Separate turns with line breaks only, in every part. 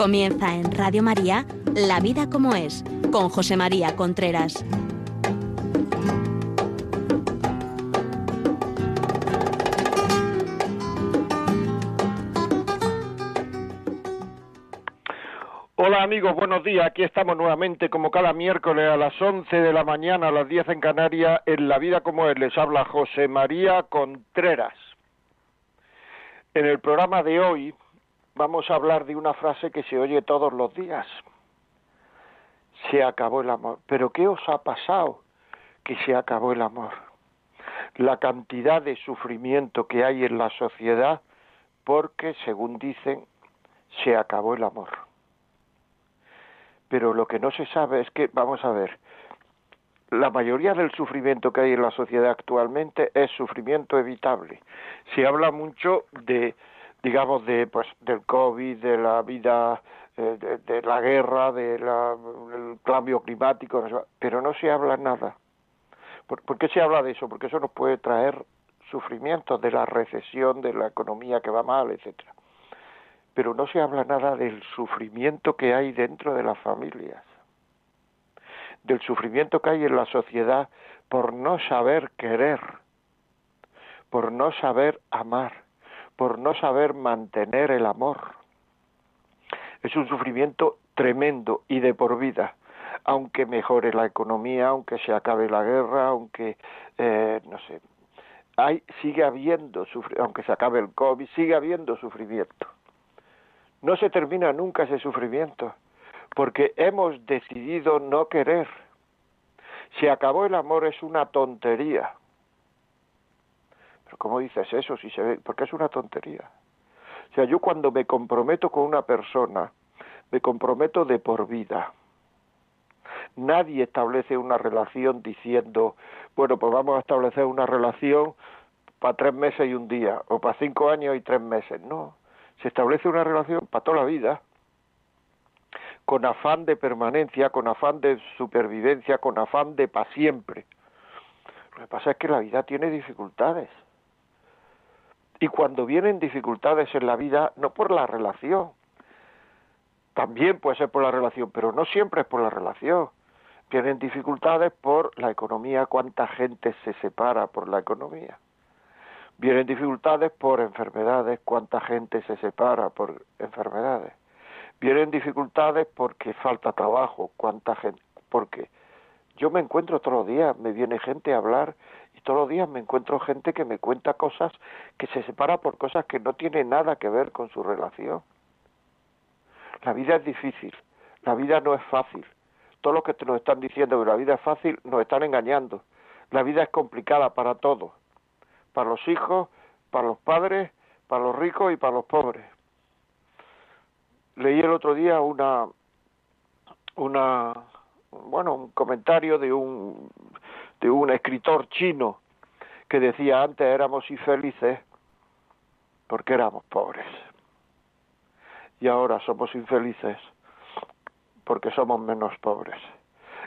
Comienza en Radio María La vida como es, con José María Contreras.
Hola amigos, buenos días. Aquí estamos nuevamente como cada miércoles a las 11 de la mañana, a las 10 en Canarias, en La Vida como es. Les habla José María Contreras. En el programa de hoy vamos a hablar de una frase que se oye todos los días. Se acabó el amor. ¿Pero qué os ha pasado que se acabó el amor? La cantidad de sufrimiento que hay en la sociedad porque, según dicen, se acabó el amor. Pero lo que no se sabe es que, vamos a ver, la mayoría del sufrimiento que hay en la sociedad actualmente es sufrimiento evitable. Se habla mucho de digamos, de, pues, del COVID, de la vida, eh, de, la guerra, del cambio climático, pero no se habla nada. ¿Por, ¿Por, qué se habla de eso? Porque eso nos puede traer sufrimiento de la recesión, de la economía que va mal, etcétera. Pero no se habla nada del sufrimiento que hay dentro de las familias, del sufrimiento que hay en la sociedad por no saber querer, por no saber amar por no saber mantener el amor. Es un sufrimiento tremendo y de por vida, aunque mejore la economía, aunque se acabe la guerra, aunque, eh, no sé, hay, sigue habiendo, aunque se acabe el COVID, sigue habiendo sufrimiento. No se termina nunca ese sufrimiento, porque hemos decidido no querer. Se acabó el amor es una tontería. ¿Cómo dices eso? Si se ve, porque es una tontería. O sea, yo cuando me comprometo con una persona, me comprometo de por vida. Nadie establece una relación diciendo, bueno, pues vamos a establecer una relación para tres meses y un día, o para cinco años y tres meses. No, se establece una relación para toda la vida, con afán de permanencia, con afán de supervivencia, con afán de para siempre. Lo que pasa es que la vida tiene dificultades. Y cuando vienen dificultades en la vida, no por la relación, también puede ser por la relación, pero no siempre es por la relación. Vienen dificultades por la economía, cuánta gente se separa por la economía. Vienen dificultades por enfermedades, cuánta gente se separa por enfermedades. Vienen dificultades porque falta trabajo, cuánta gente, porque yo me encuentro todos los días, me viene gente a hablar y todos los días me encuentro gente que me cuenta cosas que se separa por cosas que no tienen nada que ver con su relación. La vida es difícil, la vida no es fácil. Todo lo que nos están diciendo que la vida es fácil nos están engañando. La vida es complicada para todos, para los hijos, para los padres, para los ricos y para los pobres. Leí el otro día una una bueno, un comentario de un de un escritor chino que decía antes éramos infelices porque éramos pobres. Y ahora somos infelices porque somos menos pobres.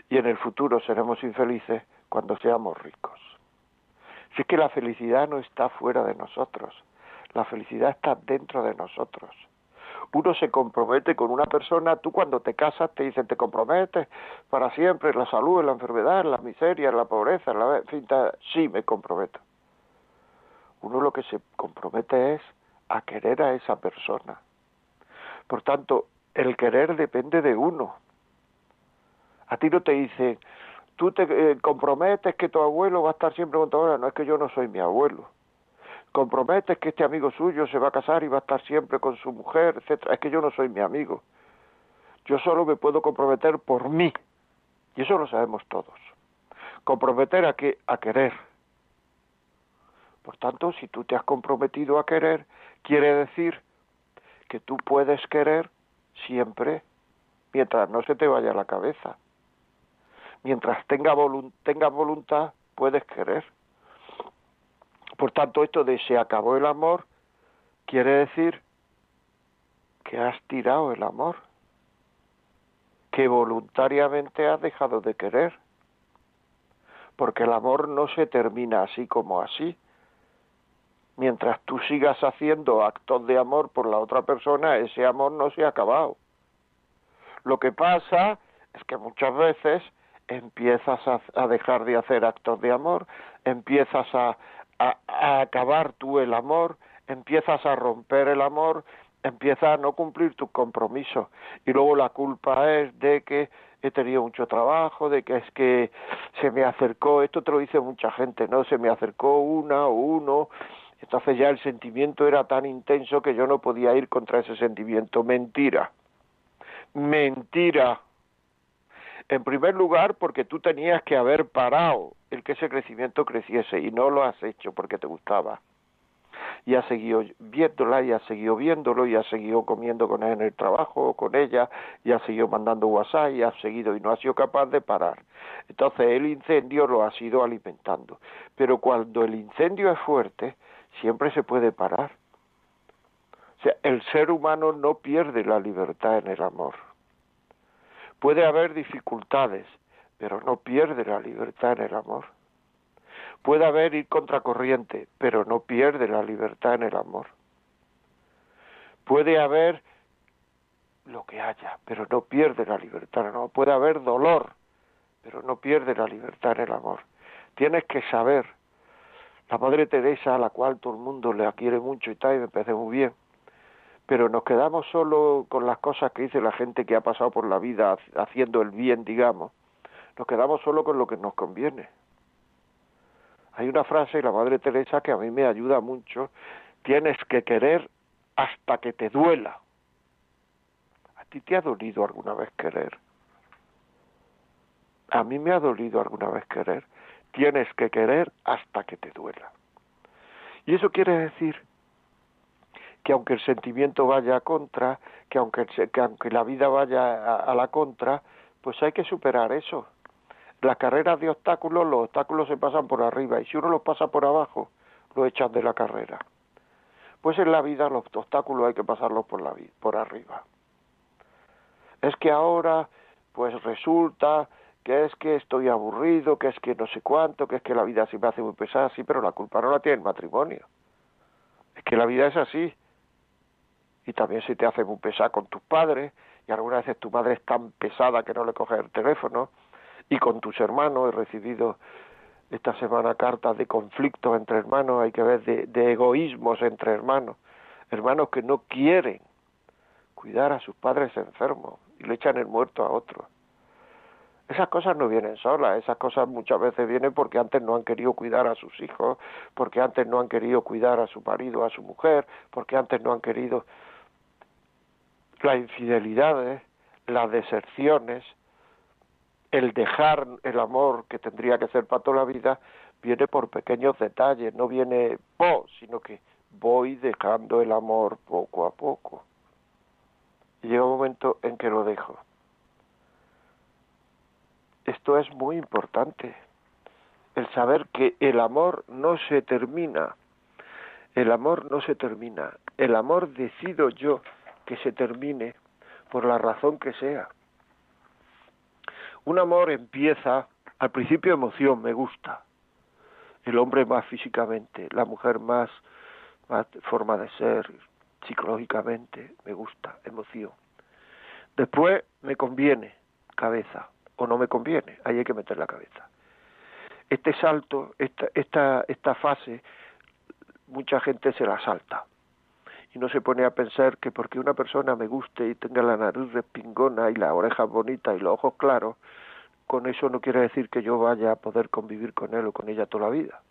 Y en el futuro seremos infelices cuando seamos ricos. Si es que la felicidad no está fuera de nosotros, la felicidad está dentro de nosotros uno se compromete con una persona, tú cuando te casas te dicen te comprometes para siempre en la salud, en la enfermedad, en la miseria, en la pobreza, en la... fin, sí me comprometo. Uno lo que se compromete es a querer a esa persona. Por tanto, el querer depende de uno. A ti no te dicen, tú te eh, comprometes que tu abuelo va a estar siempre con tu abuela. No es que yo no soy mi abuelo comprometes que este amigo suyo se va a casar y va a estar siempre con su mujer, etcétera. Es que yo no soy mi amigo. Yo solo me puedo comprometer por mí. Y eso lo sabemos todos. Comprometer a que a querer. Por tanto, si tú te has comprometido a querer, quiere decir que tú puedes querer siempre mientras no se te vaya la cabeza. Mientras tenga tengas voluntad, puedes querer. Por tanto, esto de se acabó el amor quiere decir que has tirado el amor, que voluntariamente has dejado de querer, porque el amor no se termina así como así. Mientras tú sigas haciendo actos de amor por la otra persona, ese amor no se ha acabado. Lo que pasa es que muchas veces empiezas a, dejar de hacer actos de amor, empiezas a, a, acabar tú el amor, empiezas a romper el amor, empiezas a no cumplir tus compromisos y luego la culpa es de que he tenido mucho trabajo, de que es que se me acercó, esto te lo dice mucha gente, ¿no? Se me acercó una o uno, entonces ya el sentimiento era tan intenso que yo no podía ir contra ese sentimiento. Mentira. Mentira. En primer lugar, porque tú tenías que haber parado el que ese crecimiento creciese y no lo has hecho porque te gustaba. Y has seguido viéndola y has seguido viéndolo y has seguido comiendo con él en el trabajo con ella y has seguido mandando WhatsApp y has seguido y no has sido capaz de parar. Entonces el incendio lo has ido alimentando. Pero cuando el incendio es fuerte, siempre se puede parar. O sea, el ser humano no pierde la libertad en el amor. Puede haber dificultades, pero no pierde la libertad en el amor. Puede haber ir contracorriente, pero no pierde la libertad en el amor. Puede haber lo que haya, pero no pierde la libertad amor. Puede haber dolor, pero no pierde la libertad en el amor. Tienes que saber. La Madre Teresa, a la cual todo el mundo le quiere mucho y tal, y me parece muy bien, pero nos quedamos solo con las cosas que dice la gente que ha pasado por la vida haciendo el bien, digamos. Nos quedamos solo con lo que nos conviene. Hay una frase de la Madre Teresa que a mí me ayuda mucho. Tienes que querer hasta que te duela. ¿A ti te ha dolido alguna vez querer? A mí me ha dolido alguna vez querer. Tienes que querer hasta que te duela. Y eso quiere decir que aunque el sentimiento vaya a contra, que aunque, que aunque la vida vaya a, la contra, pues hay que superar eso. Las carreras de obstáculos, los obstáculos se pasan por arriba y si uno los pasa por abajo, lo echan de la carrera. Pues en la vida los obstáculos hay que pasarlos por, la, por arriba. Es que ahora, pues resulta que es que estoy aburrido, que es que no sé cuánto, que es que la vida se me hace muy pesada, sí, pero la culpa no la tiene el matrimonio. Es que la vida es así y también se te hace muy pesada con tus padres y algunas veces tu madre es tan pesada que no le coges el teléfono y con tus hermanos he recibido esta semana cartas de conflictos entre hermanos, hay que ver de, de egoísmos entre hermanos, hermanos que no quieren cuidar a sus padres enfermos y le echan el muerto a otros. Esas cosas no vienen solas, esas cosas muchas veces vienen porque antes no han querido cuidar a sus hijos, porque antes no han querido cuidar a su marido, a su mujer, porque antes no han querido las infidelidades, las deserciones, el dejar el amor que tendría que ser para toda la vida, viene por pequeños detalles, no viene po, sino que voy dejando el amor poco a poco. Y llega un momento en que lo dejo. Esto es muy importante, el saber que el amor no se termina, el amor no se termina, el amor decido yo que se termine por la razón que sea. Un amor empieza al principio emoción, me gusta. El hombre más físicamente, la mujer más, más forma de ser, psicológicamente, me gusta, emoción. Después me conviene, cabeza, o no me conviene, ahí hay que meter la cabeza. Este salto, esta, esta, esta fase, mucha gente se la salta y no se pone a pensar que porque una persona me guste y tenga la nariz respingona y la oreja bonita y los ojos claros, con eso no quiere decir que yo vaya a poder convivir con él o con ella toda la vida.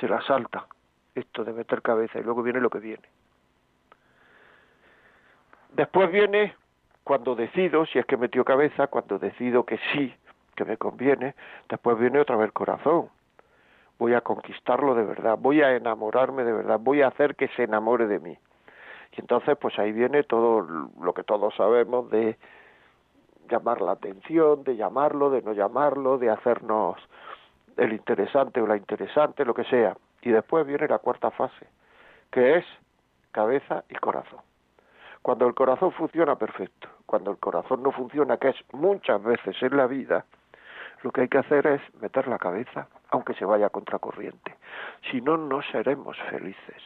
Se la salta esto de meter cabeza y luego viene lo que viene. Después viene cuando decido, si es que metió cabeza, cuando decido que sí, que me conviene, después viene otra vez el corazón voy a conquistarlo de verdad, voy a enamorarme de verdad, voy a hacer que se enamore de mí. Y entonces pues ahí viene todo lo que todos sabemos de llamar la atención, de llamarlo, de no llamarlo, de hacernos el interesante o la interesante, lo que sea. Y después viene la cuarta fase, que es cabeza y corazón. Cuando el corazón funciona, perfecto. Cuando el corazón no funciona, que es muchas veces en la vida, lo que hay que hacer es meter la cabeza, aunque se vaya a contracorriente. Si no, no seremos felices.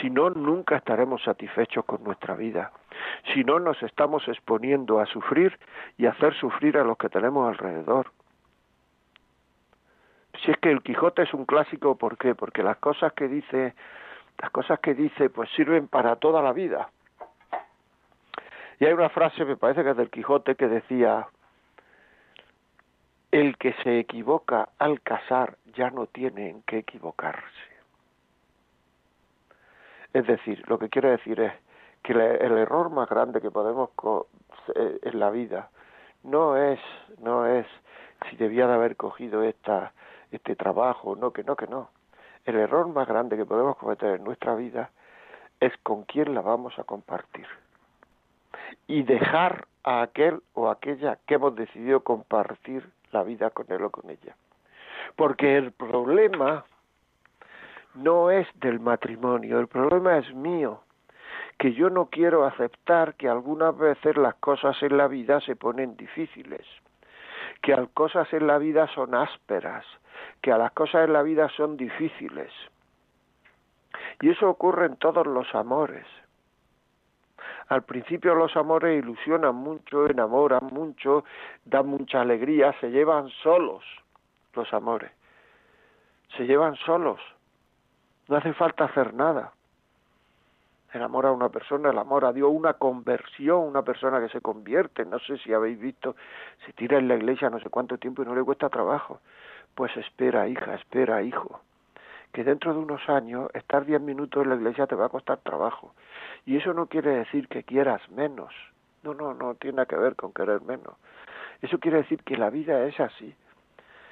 Si no, nunca estaremos satisfechos con nuestra vida. Si no, nos estamos exponiendo a sufrir y hacer sufrir a los que tenemos alrededor. Si es que el Quijote es un clásico, ¿por qué? Porque las cosas que dice, las cosas que dice, pues sirven para toda la vida. Y hay una frase, me parece que es del Quijote, que decía, el que se equivoca al casar ya no tiene en qué equivocarse. Es decir, lo que quiero decir es que el error más grande que podemos eh, en la vida no es no es si debía de haber cogido esta este trabajo, no que no que no. El error más grande que podemos cometer en nuestra vida es con quién la vamos a compartir y dejar a aquel o aquella que hemos decidido compartir la vida con él o con ella. Porque el problema no es del matrimonio, el problema es mío, que yo no quiero aceptar que algunas veces las cosas en la vida se ponen difíciles, que las cosas en la vida son ásperas, que a las cosas en la vida son difíciles. Y eso ocurre en todos los amores. Al principio los amores ilusionan mucho, enamoran mucho, dan mucha alegría, se llevan solos los amores. Se llevan solos. No hace falta hacer nada. El amor a una persona, el amor a Dios, una conversión, una persona que se convierte. No sé si habéis visto, se tira en la iglesia no sé cuánto tiempo y no le cuesta trabajo. Pues espera, hija, espera, hijo que dentro de unos años estar diez minutos en la iglesia te va a costar trabajo. Y eso no quiere decir que quieras menos. No, no, no tiene que ver con querer menos. Eso quiere decir que la vida es así,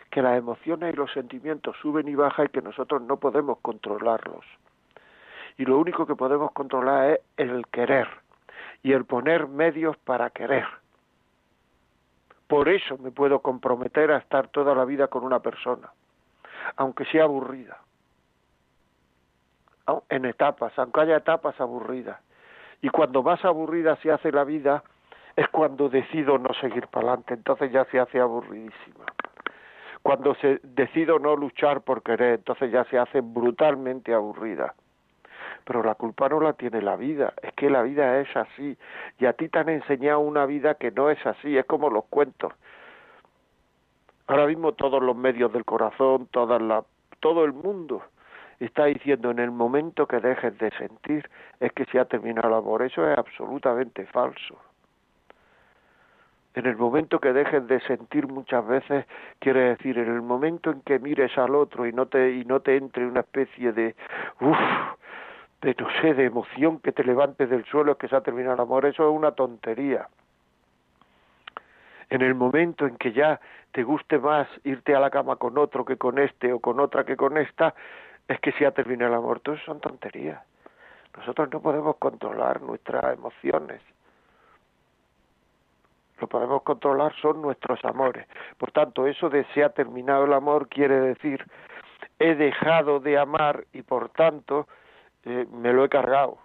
que las emociones y los sentimientos suben y bajan y que nosotros no podemos controlarlos. Y lo único que podemos controlar es el querer y el poner medios para querer. Por eso me puedo comprometer a estar toda la vida con una persona, aunque sea aburrida en etapas, aunque haya etapas aburridas. Y cuando más aburrida se hace la vida, es cuando decido no seguir para adelante, entonces ya se hace aburridísima. Cuando se decido no luchar por querer, entonces ya se hace brutalmente aburrida. Pero la culpa no la tiene la vida, es que la vida es así. Y a ti te han enseñado una vida que no es así, es como los cuentos. Ahora mismo todos los medios del corazón, todas la, todo el mundo está diciendo en el momento que dejes de sentir es que se ha terminado el amor. Eso es absolutamente falso. En el momento que dejes de sentir muchas veces, quiere decir, en el momento en que mires al otro y no te, y no te entre una especie de, uff, de no sé, de emoción que te levantes del suelo es que se ha terminado el amor, eso es una tontería. En el momento en que ya te guste más irte a la cama con otro que con este o con otra que con esta, es que si ha terminado el amor, todo son tonterías. Nosotros no podemos controlar nuestras emociones. Lo podemos controlar son nuestros amores. Por tanto, eso de se ha terminado el amor quiere decir he dejado de amar y por tanto eh, me lo he cargado.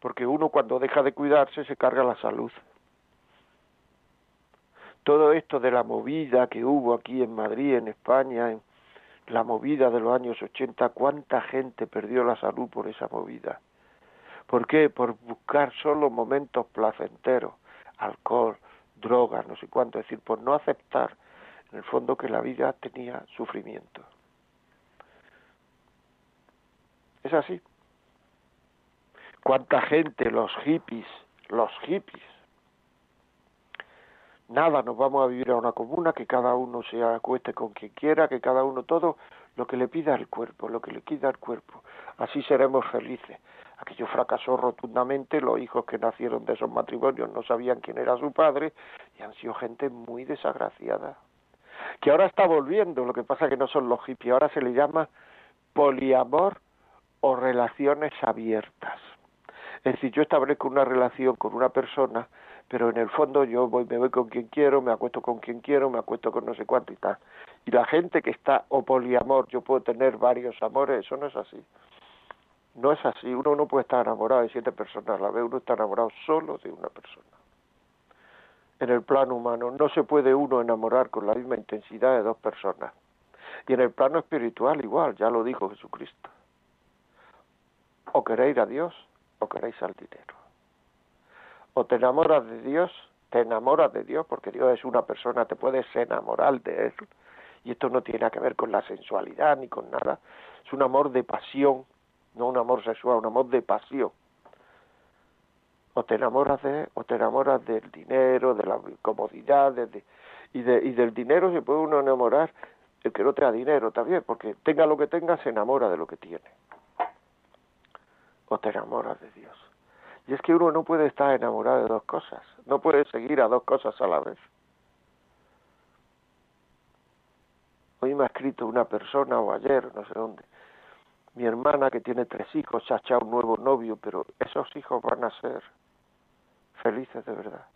Porque uno cuando deja de cuidarse se carga la salud. Todo esto de la movida que hubo aquí en Madrid, en España, en, la movida de los años 80, cuánta gente perdió la salud por esa movida. ¿Por qué? Por buscar solo momentos placenteros, alcohol, drogas, no sé cuánto, es decir, por no aceptar en el fondo que la vida tenía sufrimiento. Es así. ¿Cuánta gente, los hippies, los hippies, nada, nos vamos a vivir a una comuna, que cada uno se acueste con quien quiera, que cada uno todo lo que le pida el cuerpo, lo que le pida el cuerpo. Así seremos felices. Aquello fracasó rotundamente, los hijos que nacieron de esos matrimonios no sabían quién era su padre y han sido gente muy desagraciada. Que ahora está volviendo, lo que pasa que no son los hippies, ahora se le llama poliamor o relaciones abiertas. Es decir, yo establezco una relación con una persona pero en el fondo yo voy, me voy con quien quiero, me acuesto con quien quiero, me acuesto con no sé cuánto y tal. Y la gente que está o poliamor, yo puedo tener varios amores, eso no es así. No es así, uno no puede estar enamorado de siete personas a la vez, uno está enamorado solo de una persona. En el plano humano no se puede uno enamorar con la misma intensidad de dos personas. Y en el plano espiritual igual, ya lo dijo Jesucristo. O queréis a Dios o queréis al dinero. O te enamoras de Dios, te enamoras de Dios porque Dios es una persona, te puedes enamorar de Él. Y esto no tiene que ver con la sensualidad ni con nada. Es un amor de pasión, no un amor sexual, un amor de pasión. O te enamoras de, o te enamoras del dinero, de la comodidad, y, de, y del dinero se puede uno enamorar el que no tenga dinero también, porque tenga lo que tenga, se enamora de lo que tiene. O te enamoras de Dios. Y es que uno no puede estar enamorado de dos cosas, no puede seguir a dos cosas a la vez. Hoy me ha escrito una persona, o ayer, no sé dónde, mi hermana que tiene tres hijos, se ha echado un nuevo novio, pero esos hijos van a ser felices de verdad.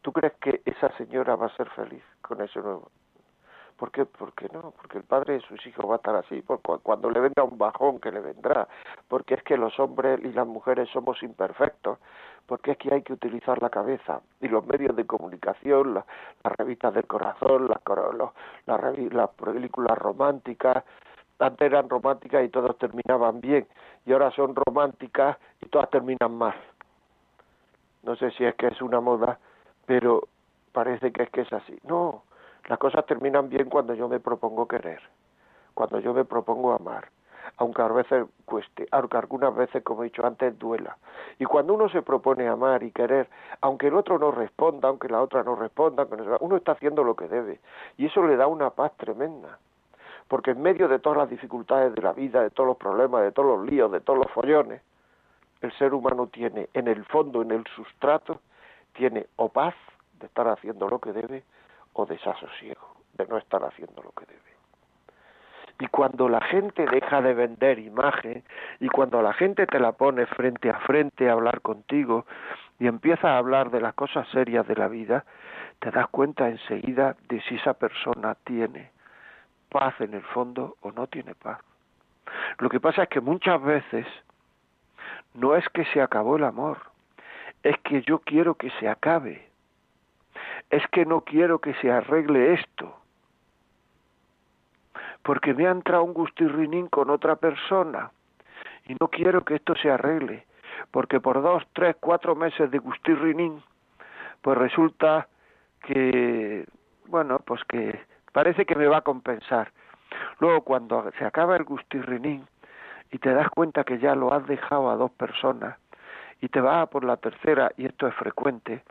¿Tú crees que esa señora va a ser feliz con ese nuevo? ¿Por qué? Porque no, porque el padre de sus hijos va a estar así, porque cuando le venga un bajón que le vendrá, porque es que los hombres y las mujeres somos imperfectos, porque es que hay que utilizar la cabeza y los medios de comunicación, las revistas del corazón, las, las películas románticas, antes eran románticas y todas terminaban bien, y ahora son románticas y todas terminan mal. No sé si es que es una moda, pero parece que es que es así. No, las cosas terminan bien cuando yo me propongo querer, cuando yo me propongo amar, aunque a veces cueste, aunque algunas veces, como he dicho antes, duela. Y cuando uno se propone amar y querer, aunque el otro no responda, aunque la otra no responda, uno está haciendo lo que debe. Y eso le da una paz tremenda. Porque en medio de todas las dificultades de la vida, de todos los problemas, de todos los líos, de todos los follones, el ser humano tiene en el fondo, en el sustrato, tiene o paz de estar haciendo lo que debe, o desasosiego de no estar haciendo lo que debe. Y cuando la gente deja de vender imagen y cuando la gente te la pone frente a frente a hablar contigo y empieza a hablar de las cosas serias de la vida, te das cuenta enseguida de si esa persona tiene paz en el fondo o no tiene paz. Lo que pasa es que muchas veces no es que se acabó el amor, es que yo quiero que se acabe es que no quiero que se arregle esto, porque me ha entrado un gustirrinín con otra persona y no quiero que esto se arregle, porque por dos, tres, cuatro meses de gustirrinín, pues resulta que, bueno, pues que parece que me va a compensar. Luego cuando se acaba el gustirrinín y te das cuenta que ya lo has dejado a dos personas y te vas a por la tercera, y esto es frecuente,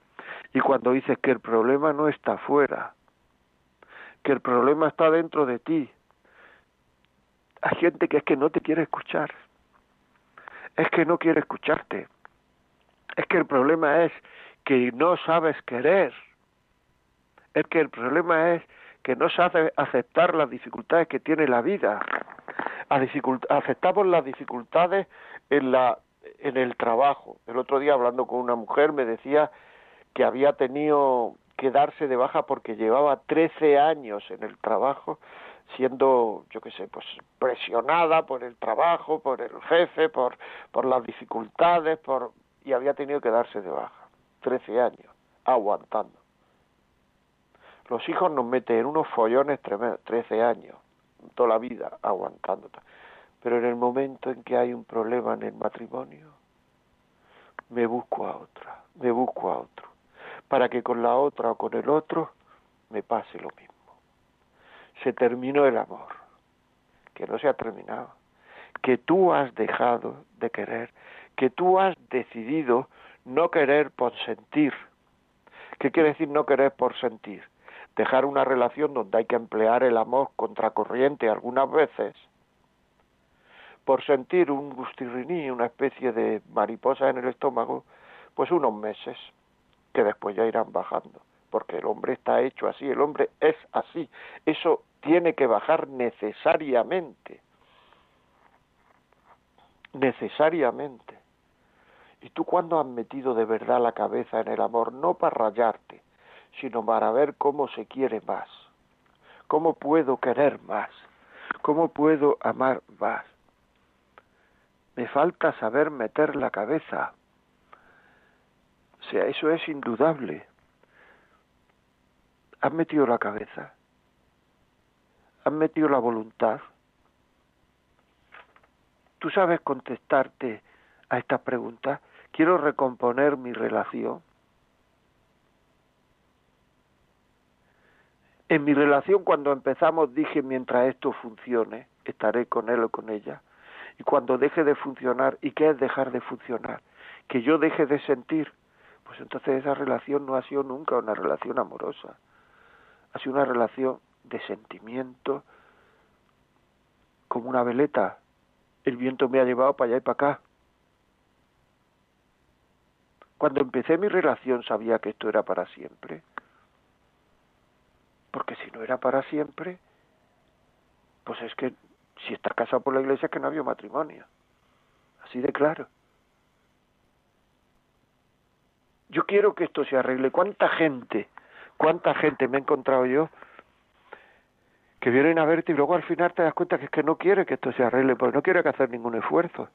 y cuando dices que el problema no está fuera, que el problema está dentro de ti, hay gente que es que no te quiere escuchar, es que no quiere escucharte, es que el problema es que no sabes querer, es que el problema es que no sabes aceptar las dificultades que tiene la vida. Aceptamos las dificultades en la en el trabajo. El otro día hablando con una mujer me decía que había tenido que darse de baja porque llevaba 13 años en el trabajo siendo, yo qué sé, pues presionada por el trabajo, por el jefe, por, por las dificultades, por y había tenido que darse de baja. 13 años, aguantando. Los hijos nos meten en unos follones tremendos, 13 años, toda la vida aguantando. Pero en el momento en que hay un problema en el matrimonio, me busco a otra, me busco a otro para que con la otra o con el otro me pase lo mismo. Se terminó el amor, que no se ha terminado, que tú has dejado de querer, que tú has decidido no querer por sentir. ¿Qué quiere decir no querer por sentir? Dejar una relación donde hay que emplear el amor contracorriente algunas veces por sentir un gustirriní, una especie de mariposa en el estómago, pues unos meses que después ya irán bajando, porque el hombre está hecho así, el hombre es así, eso tiene que bajar necesariamente, necesariamente. ¿Y tú cuando has metido de verdad la cabeza en el amor? No para rayarte, sino para ver cómo se quiere más, cómo puedo querer más, cómo puedo amar más. Me falta saber meter la cabeza sea, eso es indudable. Han metido la cabeza, han metido la voluntad. ¿Tú sabes contestarte a estas preguntas? ¿Quiero recomponer mi relación? En mi relación cuando empezamos dije mientras esto funcione, estaré con él o con ella. Y cuando deje de funcionar, ¿y qué es dejar de funcionar? Que yo deje de sentir. Pues entonces esa relación no ha sido nunca una relación amorosa. Ha sido una relación de sentimiento, como una veleta. El viento me ha llevado para allá y para acá. Cuando empecé mi relación sabía que esto era para siempre. Porque si no era para siempre, pues es que si está casado por la iglesia es que no había matrimonio. Así de claro. Yo quiero que esto se arregle. ¿Cuánta gente, cuánta gente me he encontrado yo que vienen a verte y luego al final te das cuenta que es que no quiere que esto se arregle, porque no quiere que hacer ningún esfuerzo.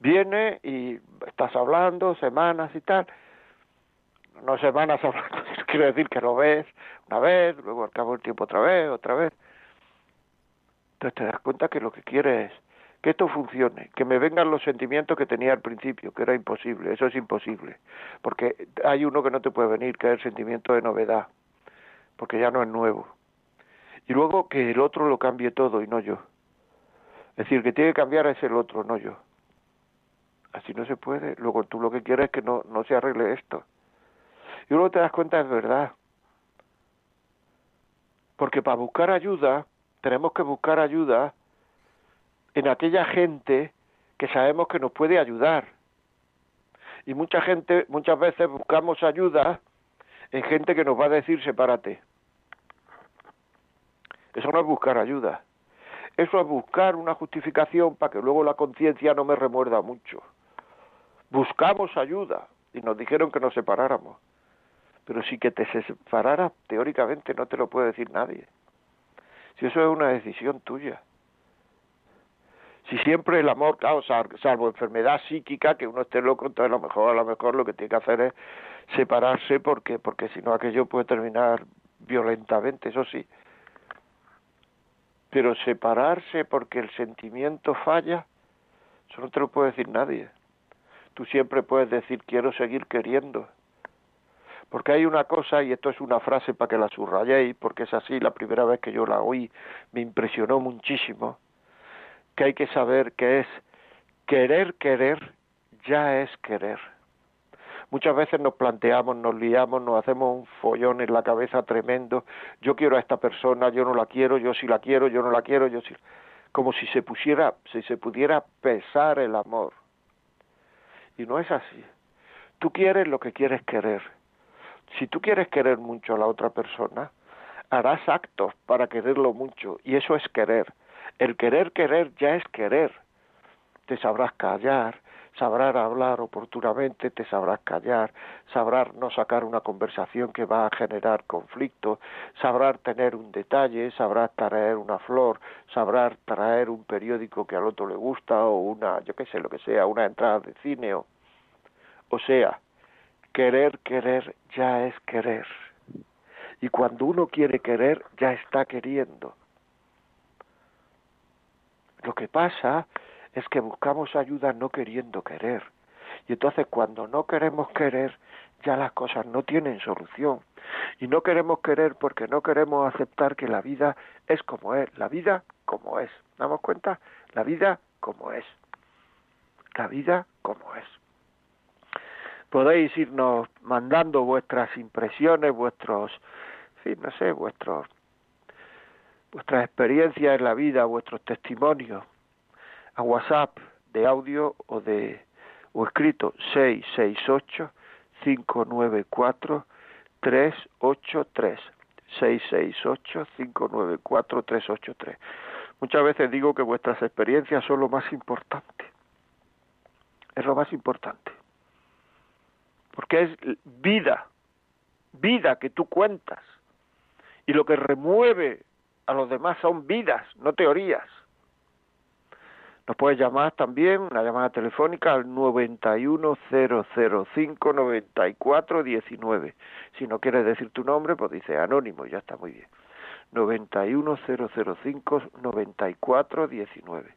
Viene y estás hablando semanas y tal, no semanas hablando, quiero decir que lo ves una vez, luego al cabo del tiempo otra vez, otra vez. Entonces te das cuenta que lo que quiere es que esto funcione, que me vengan los sentimientos que tenía al principio, que era imposible, eso es imposible, porque hay uno que no te puede venir, que es el sentimiento de novedad, porque ya no es nuevo y luego que el otro lo cambie todo y no yo. Es decir, que tiene que cambiar es el otro, no yo. Así no se puede. Luego tú lo que quieres es que no, no se arregle esto. Y luego te das cuenta, es verdad. Porque para buscar ayuda, tenemos que buscar ayuda en aquella gente que sabemos que nos puede ayudar. Y mucha gente, muchas veces buscamos ayuda en gente que nos va a decir sepárate. Eso no es buscar ayuda. Eso es buscar una justificación para que luego la conciencia no me remuerda mucho. Buscamos ayuda y nos dijeron que nos separáramos. Pero si que te separara, teóricamente no te lo puede decir nadie. Si eso es una decisión tuya. Si siempre el amor, claro, salvo enfermedad psíquica, que uno esté loco, entonces a lo mejor, a lo mejor lo que tiene que hacer es separarse porque, porque si no aquello puede terminar violentamente, eso sí. Pero separarse porque el sentimiento falla, eso no te lo puede decir nadie. Tú siempre puedes decir quiero seguir queriendo. Porque hay una cosa, y esto es una frase para que la subrayéis, porque es así, la primera vez que yo la oí me impresionó muchísimo, que hay que saber que es querer querer ya es querer muchas veces nos planteamos, nos liamos, nos hacemos un follón en la cabeza tremendo, yo quiero a esta persona, yo no la quiero, yo sí la quiero, yo no la quiero, yo sí como si se pusiera, si se pudiera pesar el amor. Y no es así. Tú quieres lo que quieres querer. Si tú quieres querer mucho a la otra persona, harás actos para quererlo mucho, y eso es querer. El querer querer ya es querer. Te sabrás callar, sabrás hablar oportunamente, te sabrás callar, sabrás no sacar una conversación que va a generar conflicto, sabrás tener un detalle, sabrás traer una flor, sabrás traer un periódico que al otro le gusta o una, yo qué sé, lo que sea, una entrada de cine o, o sea, querer, querer ya es querer. Y cuando uno quiere querer, ya está queriendo. Lo que pasa es que buscamos ayuda no queriendo querer. Y entonces cuando no queremos querer, ya las cosas no tienen solución. Y no queremos querer porque no queremos aceptar que la vida es como es, la vida como es. ¿Damos cuenta? La vida como es. La vida como es. Podéis irnos mandando vuestras impresiones, vuestros, en no sé, vuestros, vuestras experiencias en la vida, vuestros testimonios a WhatsApp de audio o de o escrito 668 594 383 668 594 383 Muchas veces digo que vuestras experiencias son lo más importante. Es lo más importante. Porque es vida, vida que tú cuentas. Y lo que remueve a los demás son vidas, no teorías. Nos puedes llamar también, una llamada telefónica al 910059419. Si no quieres decir tu nombre, pues dice anónimo, ya está muy bien. 910059419.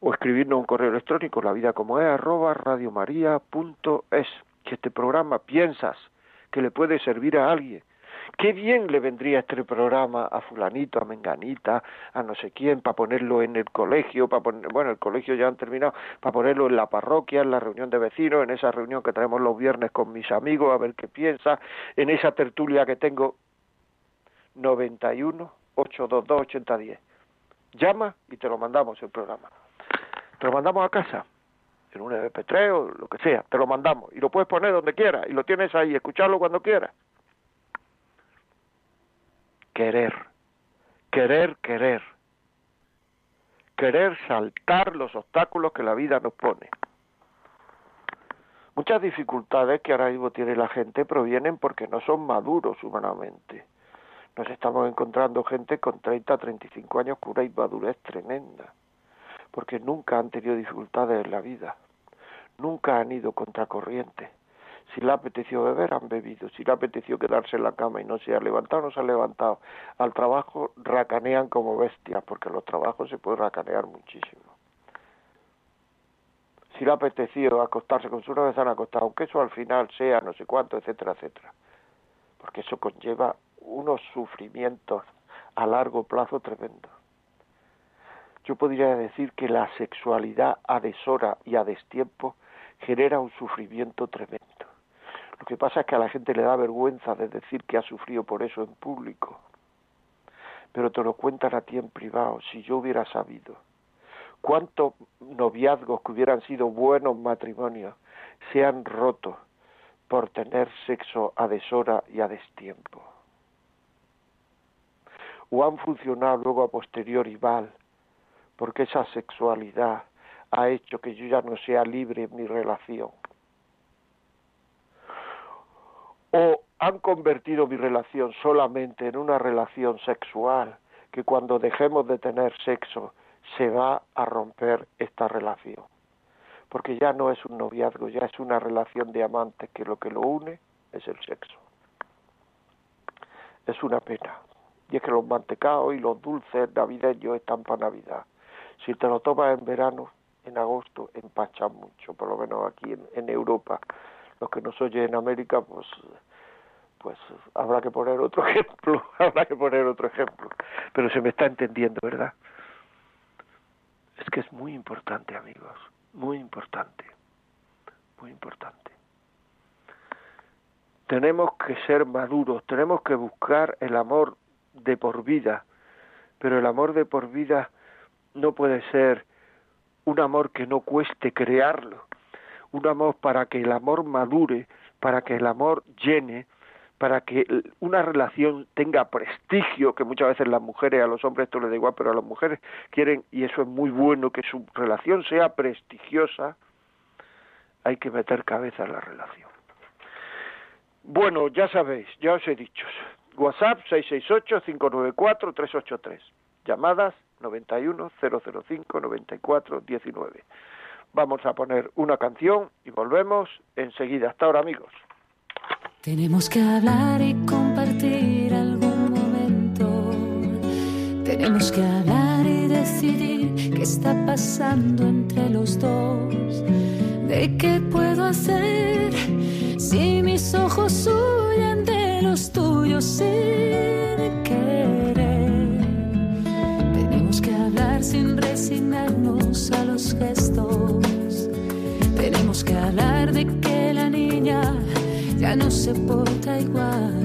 o escribirnos un correo electrónico, la vida como es, arroba radiomaria.es. Que este programa piensas que le puede servir a alguien. Qué bien le vendría este programa a fulanito, a menganita, a no sé quién, para ponerlo en el colegio, para poner, bueno, el colegio ya han terminado, para ponerlo en la parroquia, en la reunión de vecinos, en esa reunión que tenemos los viernes con mis amigos, a ver qué piensa, en esa tertulia que tengo 91 822 8010. Llama y te lo mandamos el programa. Te lo mandamos a casa, en un MP3 o lo que sea, te lo mandamos y lo puedes poner donde quieras y lo tienes ahí, escucharlo cuando quieras. Querer, querer, querer. Querer saltar los obstáculos que la vida nos pone. Muchas dificultades que ahora mismo tiene la gente provienen porque no son maduros humanamente nos estamos encontrando gente con 30, 35 años con una inmadurez tremenda, porque nunca han tenido dificultades en la vida, nunca han ido contracorriente. Si le apeteció beber, han bebido. Si le apeteció quedarse en la cama y no se ha levantado, no se ha levantado. Al trabajo racanean como bestias, porque los trabajos se puede racanear muchísimo. Si le ha apetecido acostarse con su novia, se han acostado, aunque eso al final sea no sé cuánto, etcétera, etcétera. Porque eso conlleva unos sufrimientos a largo plazo tremendos. Yo podría decir que la sexualidad a deshora y a destiempo genera un sufrimiento tremendo. Lo que pasa es que a la gente le da vergüenza de decir que ha sufrido por eso en público. Pero te lo cuentan a ti en privado, si yo hubiera sabido. ¿Cuántos noviazgos que hubieran sido buenos matrimonios se han roto por tener sexo a deshora y a destiempo? o han funcionado luego a posteriori mal, porque esa sexualidad ha hecho que yo ya no sea libre en mi relación. O han convertido mi relación solamente en una relación sexual, que cuando dejemos de tener sexo se va a romper esta relación. Porque ya no es un noviazgo, ya es una relación de amantes que lo que lo une es el sexo. Es una pena. Y es que los mantecados y los dulces navideños están para Navidad. Si te lo tomas en verano, en agosto, empachan mucho, por lo menos aquí en, Europa. Los que nos oyen en América, pues pues habrá que poner otro ejemplo, habrá que poner otro ejemplo. Pero se me está entendiendo, ¿verdad? Es que es muy importante, amigos, muy importante, muy importante. Tenemos que ser maduros, tenemos que buscar el amor de por vida, pero el amor de por vida no puede ser un amor que no cueste crearlo, un amor para que el amor madure, para que el amor llene, para que una relación tenga prestigio, que muchas veces las mujeres, a los hombres esto les da igual, pero a las mujeres quieren, y eso es muy bueno, que su relación sea prestigiosa, hay que meter cabeza en la relación. Bueno, ya sabéis, ya os he dicho, WhatsApp 668-594-383. Llamadas 91-005-94-19. Vamos a poner una canción y volvemos enseguida. Hasta ahora, amigos.
Tenemos que hablar y compartir algún momento. Tenemos que hablar y decidir qué está pasando entre los dos. ¿De qué puedo hacer si mis ojos huyen de los tuyos querer. No se porta igual,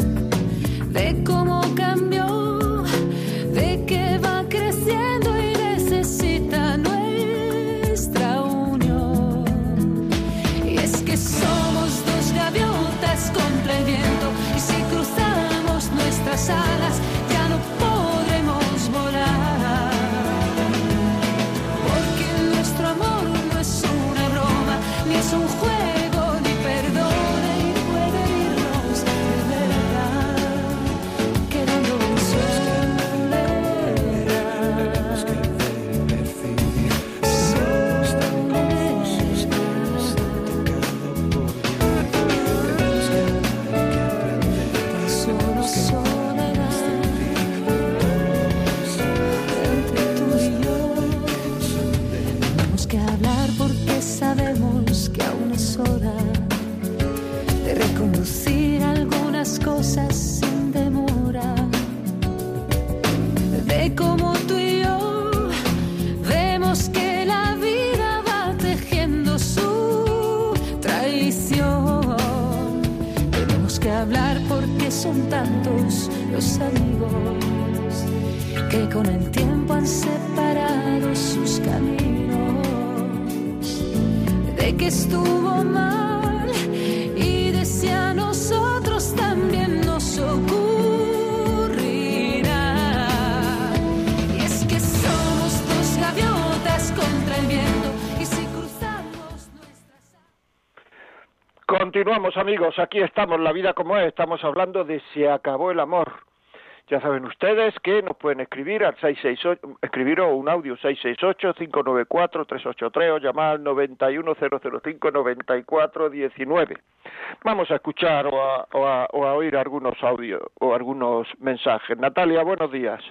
Continuamos amigos, aquí estamos, la vida como es, estamos hablando de se acabó el amor. Ya saben ustedes que nos pueden escribir al 668, escribir un audio 668-594-383 o llamar al 91005-9419. Vamos a escuchar o a, o a, o a oír algunos audios o algunos mensajes. Natalia, buenos días.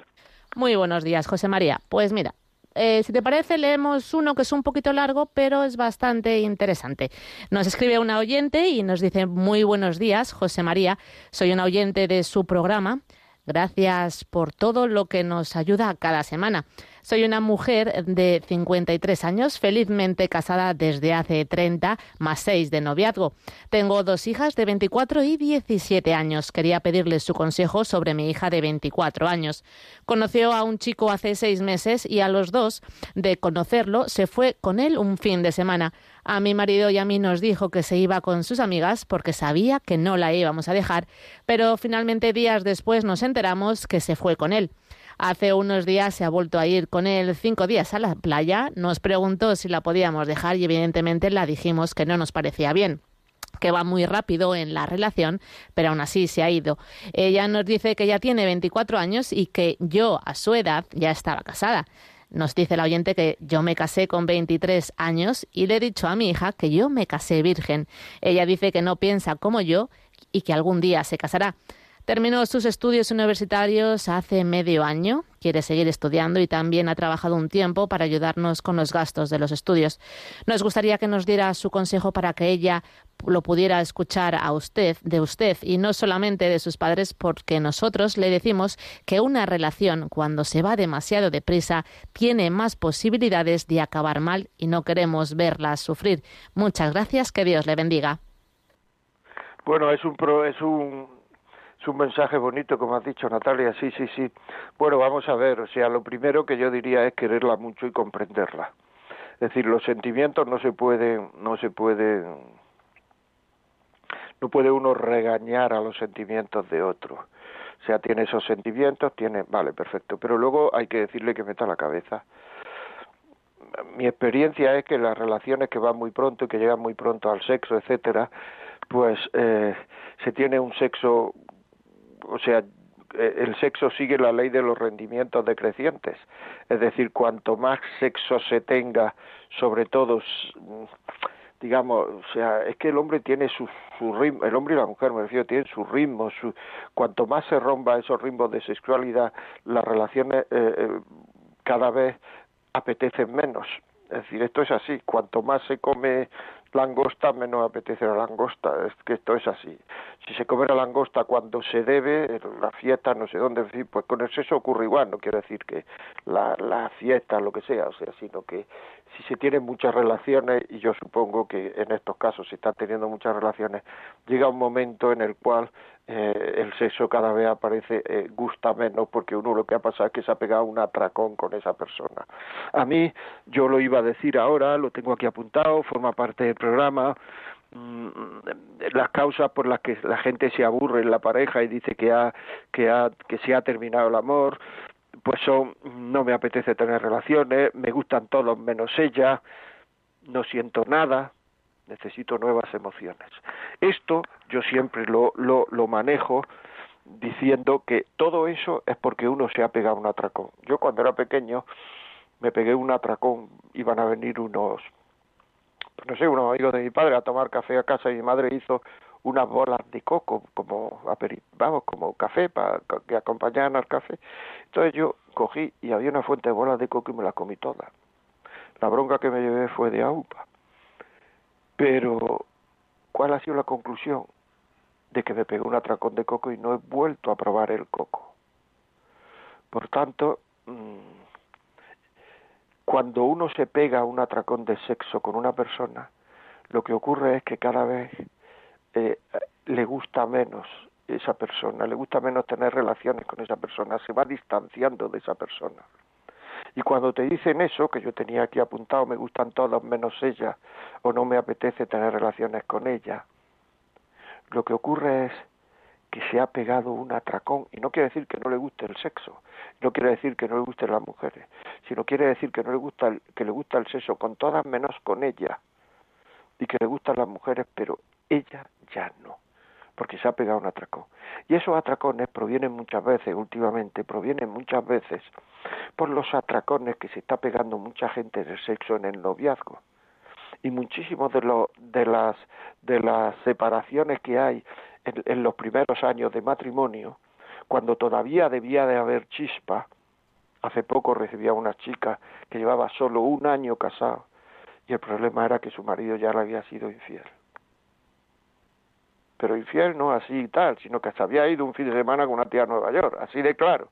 Muy buenos días, José María. Pues mira, eh, si te parece, leemos uno que es un poquito largo, pero es bastante interesante. Nos escribe una oyente y nos dice, muy buenos días, José María. Soy una oyente de su programa. Gracias por todo lo que nos ayuda cada semana. Soy una mujer de 53 años, felizmente casada desde hace 30, más 6 de noviazgo. Tengo dos hijas de 24 y 17 años. Quería pedirles su consejo sobre mi hija de 24 años. Conoció a un chico hace seis meses y a los dos de conocerlo se fue con él un fin de semana. A mi marido y a mí nos dijo que se iba con sus amigas porque sabía que no la íbamos a dejar, pero finalmente días después nos enteramos que se fue con él. Hace unos días se ha vuelto a ir con él cinco días a la playa, nos preguntó si la podíamos dejar y evidentemente la dijimos que no nos parecía bien que va muy rápido en la relación, pero aún así se ha ido. Ella nos dice que ya tiene 24 años y que yo, a su edad, ya estaba casada. Nos dice la oyente que yo me casé con 23 años y le he dicho a mi hija que yo me casé virgen. Ella dice que no piensa como yo y que algún día se casará. Terminó sus estudios universitarios hace medio año, quiere seguir estudiando y también ha trabajado un tiempo para ayudarnos con los gastos de los estudios. Nos gustaría que nos diera su consejo para que ella lo pudiera escuchar a usted, de usted y no solamente de sus padres, porque nosotros le decimos que una relación, cuando se va demasiado deprisa, tiene más posibilidades de acabar mal y no queremos verla sufrir. Muchas gracias, que Dios le bendiga.
Bueno, es un pro, es un un mensaje bonito, como has dicho, Natalia. Sí, sí, sí. Bueno, vamos a ver. O sea, lo primero que yo diría es quererla mucho y comprenderla. Es decir, los sentimientos no se pueden, no se pueden, no puede uno regañar a los sentimientos de otro. O sea, tiene esos sentimientos, tiene, vale, perfecto. Pero luego hay que decirle que meta la cabeza. Mi experiencia es que las relaciones que van muy pronto y que llegan muy pronto al sexo, etcétera, pues eh, se tiene un sexo o sea, eh, el sexo sigue la ley de los rendimientos decrecientes. Es decir, cuanto más sexo se tenga, sobre todo, digamos, o sea, es que el hombre tiene su, su ritmo, el hombre y la mujer, me refiero, tienen su ritmo, cuanto más se rompa esos ritmos de sexualidad, las relaciones eh, eh, cada vez apetecen menos. Es decir, esto es así, cuanto más se come langosta, menos apetece la langosta. Es que esto es así. Si se come la langosta cuando se debe, la fiesta, no sé dónde, pues con el sexo ocurre igual. No quiero decir que la, la fiesta, lo que sea, o sea, sino que si se tienen muchas relaciones, y yo supongo que en estos casos se están teniendo muchas relaciones, llega un momento en el cual eh, el sexo cada vez aparece, eh, gusta menos, porque uno lo que ha pasado es que se ha pegado un atracón con esa persona. A mí, yo lo iba a decir ahora, lo tengo aquí apuntado, forma parte del programa, las causas por las que la gente se aburre en la pareja y dice que ha, que ha, que se ha terminado el amor, pues son no me apetece tener relaciones, me gustan todos menos ella, no siento nada, necesito nuevas emociones. Esto yo siempre lo, lo, lo manejo diciendo que todo eso es porque uno se ha pegado un atracón. Yo cuando era pequeño me pegué un atracón, iban a venir unos, no sé, unos amigos de mi padre a tomar café a casa y mi madre hizo unas bolas de coco como vamos como café para que acompañaran al café entonces yo cogí y había una fuente de bolas de coco y me las comí todas la bronca que me llevé fue de aupa pero, ¿cuál ha sido la conclusión? De que me pegué un atracón de coco y no he vuelto a probar el coco. Por tanto, mm, cuando uno se pega un atracón de sexo con una persona, lo que ocurre es que cada vez eh, le gusta menos esa persona, le gusta menos tener relaciones con esa persona, se va distanciando de esa persona. Y cuando te dicen eso, que yo tenía aquí apuntado, me gustan todos menos ella, o no me apetece tener relaciones con ella, lo que ocurre es que se ha pegado un atracón, y no quiere decir que no le guste el sexo, no quiere decir que no le gusten las mujeres, sino quiere decir que no le gusta el, que le gusta el sexo con todas menos con ella, y que le gustan las mujeres, pero ella ya no, porque se ha pegado un atracón. Y esos atracones provienen muchas veces, últimamente, provienen muchas veces por los atracones que se está pegando mucha gente del sexo en el noviazgo. Y muchísimos de, lo, de, las, de las separaciones que hay en, los primeros años de matrimonio, cuando todavía debía de haber chispa, hace poco recibía una chica que llevaba solo un año casado y el problema era que su marido ya le había sido infiel. Pero infiel no así y tal, sino que se había ido un fin de semana con una tía a Nueva York, así de claro.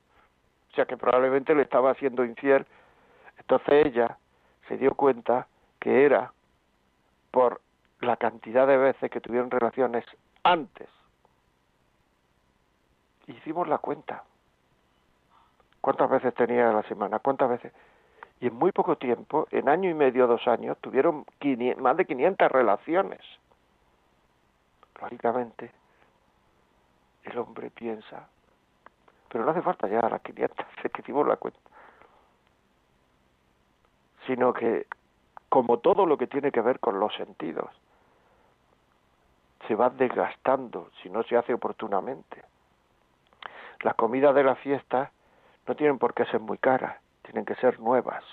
O sea que probablemente le estaba haciendo infiel. Entonces ella se dio cuenta que era por la cantidad de veces que tuvieron relaciones antes. Hicimos la cuenta. ¿Cuántas veces tenía a la semana? ¿Cuántas veces? y en muy poco tiempo, en año y medio, dos años, tuvieron más de 500 relaciones. Lógicamente, el hombre piensa, pero no hace falta ya las 500, es que hicimos la cuenta, sino que, como todo lo que tiene que ver con los sentidos, se va desgastando si no se hace oportunamente. Las comidas de la fiesta no tienen por qué ser muy caras tienen que ser nuevas.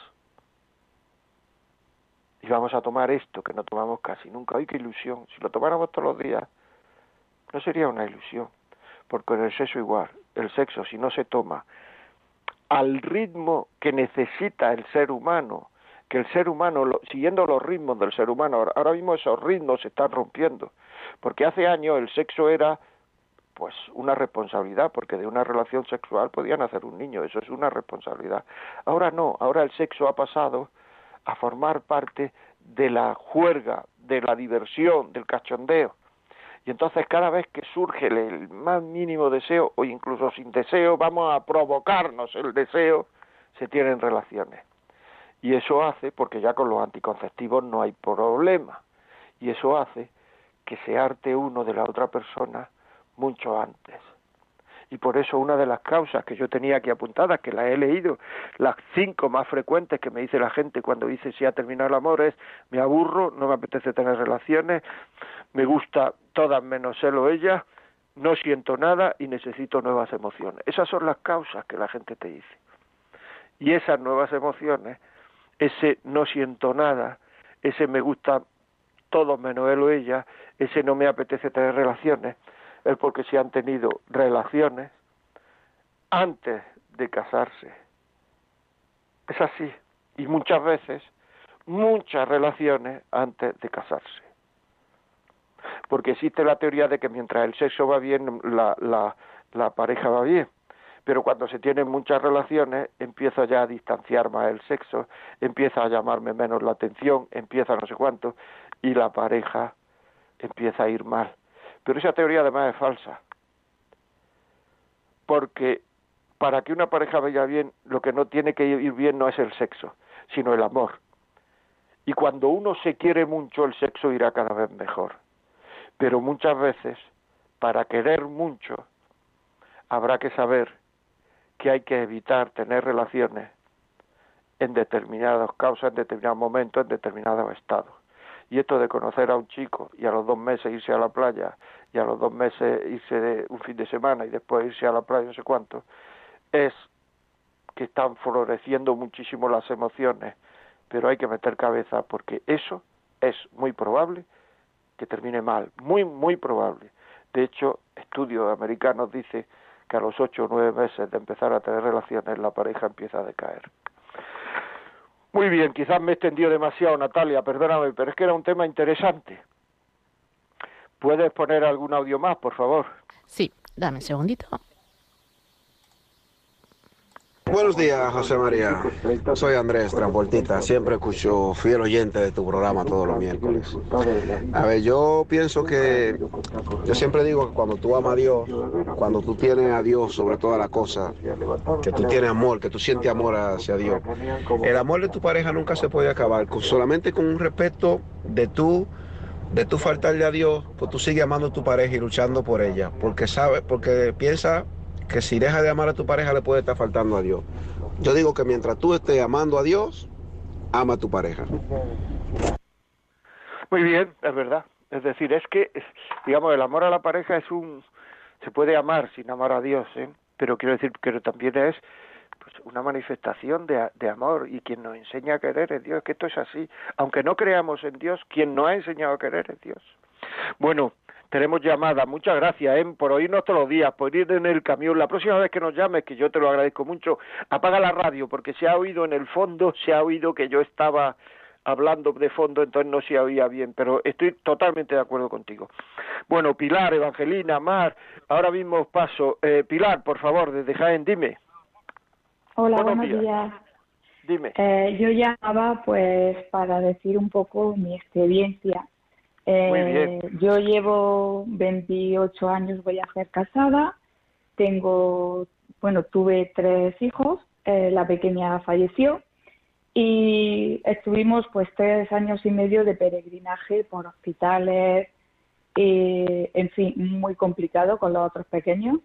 Y vamos a tomar esto que no tomamos casi nunca. ¡Ay, qué ilusión! Si lo tomáramos todos los días, no sería una ilusión. Porque en el sexo igual, el sexo si no se toma al ritmo que necesita el ser humano, que el ser humano, siguiendo los ritmos del ser humano, ahora mismo esos ritmos se están rompiendo. Porque hace años el sexo era pues una responsabilidad, porque de una relación sexual podían hacer un niño, eso es una responsabilidad. Ahora no, ahora el sexo ha pasado a formar parte de la juerga, de la diversión, del cachondeo. Y entonces cada vez que surge el más mínimo deseo, o incluso sin deseo, vamos a provocarnos el deseo, se tienen relaciones. Y eso hace, porque ya con los anticonceptivos no hay problema, y eso hace que se arte uno de la otra persona mucho antes. Y por eso una de las causas que yo tenía aquí apuntadas, que las he leído, las cinco más frecuentes que me dice la gente cuando dice si ha terminado el amor es me aburro, no me apetece tener relaciones, me gusta todas menos él o ella, no siento nada y necesito nuevas emociones. Esas son las causas que la gente te dice. Y esas nuevas emociones, ese no siento nada, ese me gusta todo menos él o ella, ese no me apetece tener relaciones, es porque se han tenido relaciones antes de casarse. Es así. Y muchas veces, muchas relaciones antes de casarse. Porque existe la teoría de que mientras el sexo va bien, la, la, la pareja va bien. Pero cuando se tienen muchas relaciones, empieza ya a distanciar más el sexo, empieza a llamarme menos la atención, empieza no sé cuánto, y la pareja empieza a ir mal. Pero esa teoría además es falsa. Porque para que una pareja vaya bien, lo que no tiene que ir bien no es el sexo, sino el amor. Y cuando uno se quiere mucho, el sexo irá cada vez mejor. Pero muchas veces, para querer mucho, habrá que saber que hay que evitar tener relaciones en determinadas causas, en determinados momentos, en determinados estados. Y esto de conocer a un chico y a los dos meses irse a la playa y a los dos meses irse de un fin de semana y después irse a la playa no sé cuánto, es que están floreciendo muchísimo las emociones, pero hay que meter cabeza porque eso es muy probable que termine mal, muy, muy probable. De hecho, estudios americanos dicen que a los ocho o nueve meses de empezar a tener relaciones la pareja empieza a decaer. Muy bien, quizás me he extendido demasiado, Natalia, perdóname, pero es que era un tema interesante. ¿Puedes poner algún audio más, por favor?
Sí, dame un segundito.
Buenos días, José María. Soy Andrés, transportista. Siempre escucho fiel oyente de tu programa todos los miércoles. A ver, yo pienso que, yo siempre digo que cuando tú amas a Dios, cuando tú tienes a Dios sobre todas las cosas, que tú tienes amor, que tú sientes amor hacia Dios, el amor de tu pareja nunca se puede acabar, solamente con un respeto de tú de tú faltarle a Dios, pues tú sigues amando a tu pareja y luchando por ella, porque sabes, porque piensa que si deja de amar a tu pareja le puede estar faltando a Dios. Yo digo que mientras tú estés amando a Dios, ama a tu pareja.
Muy bien, es verdad. Es decir, es que, digamos, el amor a la pareja es un... Se puede amar sin amar a Dios, ¿eh? pero quiero decir que también es pues, una manifestación de, de, amor y quien nos enseña a querer es Dios, que esto es así. Aunque no creamos en Dios, quien nos ha enseñado a querer es Dios. Bueno, tenemos llamada. Muchas gracias ¿eh? por oírnos todos los días, por ir en el camión. La próxima vez que nos llames, que yo te lo agradezco mucho, apaga la radio porque se ha oído en el fondo, se ha oído que yo estaba hablando de fondo, entonces no se oía bien, pero estoy totalmente de acuerdo contigo. Bueno, Pilar, Evangelina, Mar, ahora mismo paso. Eh, Pilar, por favor, desde Jaén, dime.
Hola, buenos, días.
Dime.
Eh, yo llamaba pues para decir un poco mi experiencia. Eh, yo llevo 28 años, voy a ser casada. Tengo, bueno, tuve tres hijos. Eh, la pequeña falleció y estuvimos pues tres años y medio de peregrinaje por hospitales, y, en fin, muy complicado con los otros pequeños.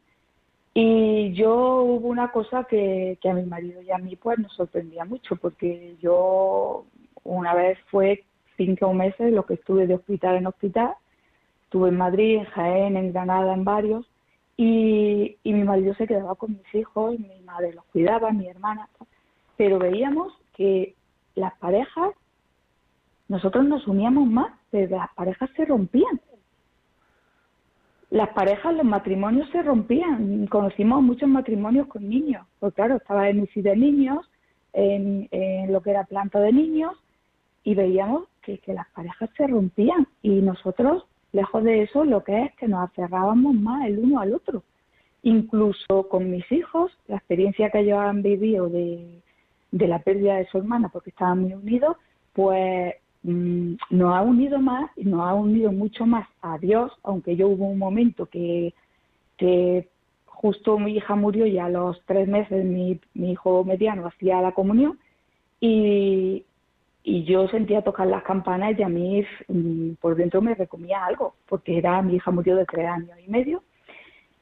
Y yo hubo una cosa que, que a mi marido y a mí pues nos sorprendía mucho, porque yo una vez fue cinco meses lo que estuve de hospital en hospital, estuve en Madrid, en Jaén, en Granada, en varios, y, y mi marido se quedaba con mis hijos, mi madre los cuidaba, mi hermana, pero veíamos que las parejas, nosotros nos uníamos más, pero las parejas se rompían. Las parejas, los matrimonios se rompían. Conocimos muchos matrimonios con niños, porque claro, estaba en UCI de niños, en, lo que era planta de niños, y veíamos que, que las parejas se rompían. Y nosotros, lejos de eso, lo que es que nos aferrábamos más el uno al otro. Incluso con mis hijos, la experiencia que ellos han vivido de, de la pérdida de su hermana, porque estaban muy unidos, pues Mm, nos ha unido más y nos ha unido mucho más a Dios, aunque yo hubo un momento que, que justo mi hija murió y a los tres meses mi, mi hijo mediano hacía la comunión y, y yo sentía tocar las campanas y a mí mm, por dentro me recomía algo, porque era mi hija murió de tres años y medio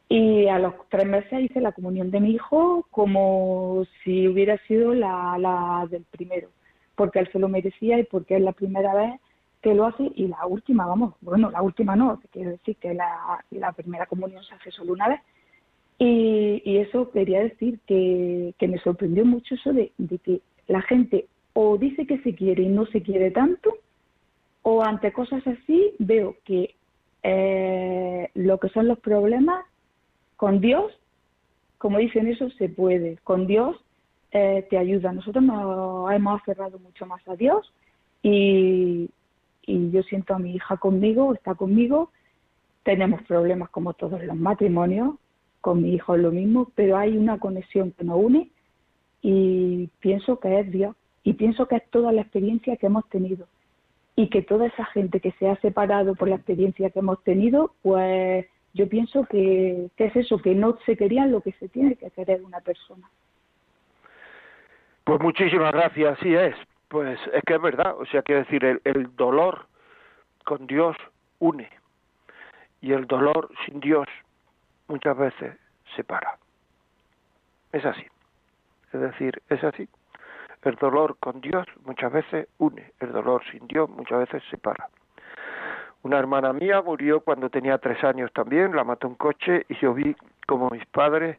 y a los tres meses hice la comunión de mi hijo como si hubiera sido la, la del primero porque él se lo merecía y porque es la primera vez que lo hace y la última, vamos, bueno, la última no, quiero decir que la, la primera comunión se hace solo una vez. Y, y eso quería decir que, que, me sorprendió mucho eso de, de, que la gente o dice que se quiere y no se quiere tanto, o ante cosas así veo que eh, lo que son los problemas con Dios, como dicen eso, se puede. Con Dios eh, te ayuda. Nosotros nos hemos aferrado mucho más a Dios y, y yo siento a mi hija conmigo, está conmigo. Tenemos problemas como todos los matrimonios, con mi hijo es lo mismo, pero hay una conexión que nos une y pienso que es Dios y pienso que es toda la experiencia que hemos tenido y que toda esa gente que se ha separado por la experiencia que hemos tenido, pues yo pienso que, es eso, que no se querían lo que se tiene que querer una persona.
Pues muchísimas gracias, sí es. Pues es que es verdad, o sea, quiero decir, el, el dolor con Dios une y el dolor sin Dios muchas veces separa. Es así. Es decir, es así. El dolor con Dios muchas veces une, el dolor sin Dios muchas veces separa. Una hermana mía murió cuando tenía tres años también, la mató un coche y yo vi como mis padres,